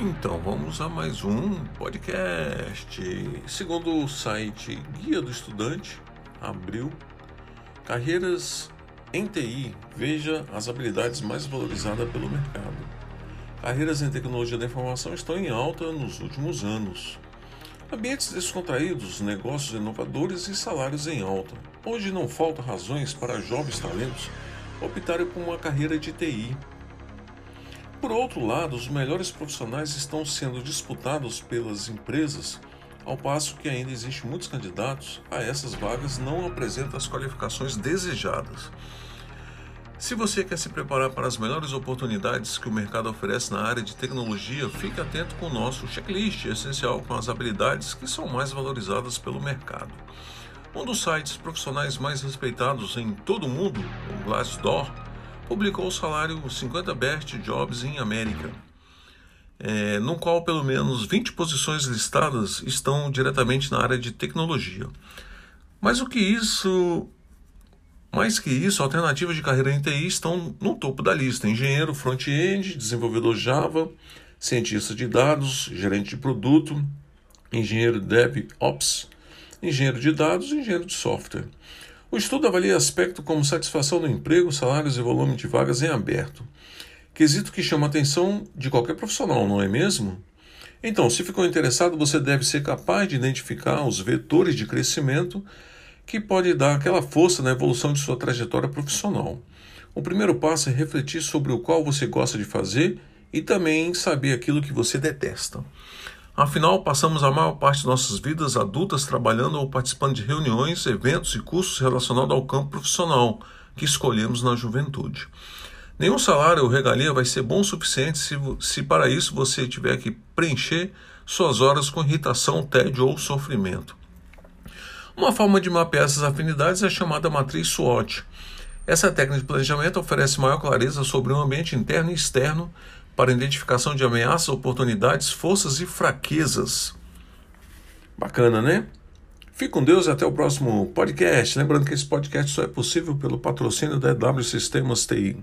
Então vamos a mais um podcast. Segundo o site Guia do Estudante, abril, carreiras em TI, veja as habilidades mais valorizadas pelo mercado. Carreiras em tecnologia da informação estão em alta nos últimos anos. Ambientes descontraídos, negócios inovadores e salários em alta. Hoje não faltam razões para jovens talentos optarem por uma carreira de TI por outro lado, os melhores profissionais estão sendo disputados pelas empresas, ao passo que ainda existem muitos candidatos a essas vagas não apresentam as qualificações desejadas. Se você quer se preparar para as melhores oportunidades que o mercado oferece na área de tecnologia, fique atento com o nosso checklist essencial com as habilidades que são mais valorizadas pelo mercado. Um dos sites profissionais mais respeitados em todo o mundo, o Glassdoor, publicou o salário 50 Best Jobs em América, é, no qual pelo menos 20 posições listadas estão diretamente na área de tecnologia. Mas o que isso, mais que isso, alternativas de carreira em TI estão no topo da lista: engenheiro front-end, desenvolvedor Java, cientista de dados, gerente de produto, engenheiro DevOps, engenheiro de dados e engenheiro de software. O estudo avalia aspectos como satisfação do emprego, salários e volume de vagas em aberto. Quesito que chama a atenção de qualquer profissional, não é mesmo? Então, se ficou interessado, você deve ser capaz de identificar os vetores de crescimento que pode dar aquela força na evolução de sua trajetória profissional. O primeiro passo é refletir sobre o qual você gosta de fazer e também saber aquilo que você detesta. Afinal, passamos a maior parte de nossas vidas adultas trabalhando ou participando de reuniões, eventos e cursos relacionados ao campo profissional que escolhemos na juventude. Nenhum salário ou regalia vai ser bom o suficiente se, se para isso você tiver que preencher suas horas com irritação, tédio ou sofrimento. Uma forma de mapear essas afinidades é chamada matriz SWOT. Essa técnica de planejamento oferece maior clareza sobre o ambiente interno e externo para identificação de ameaças, oportunidades, forças e fraquezas. Bacana, né? Fique com Deus e até o próximo podcast. Lembrando que esse podcast só é possível pelo patrocínio da EW Sistemas TI.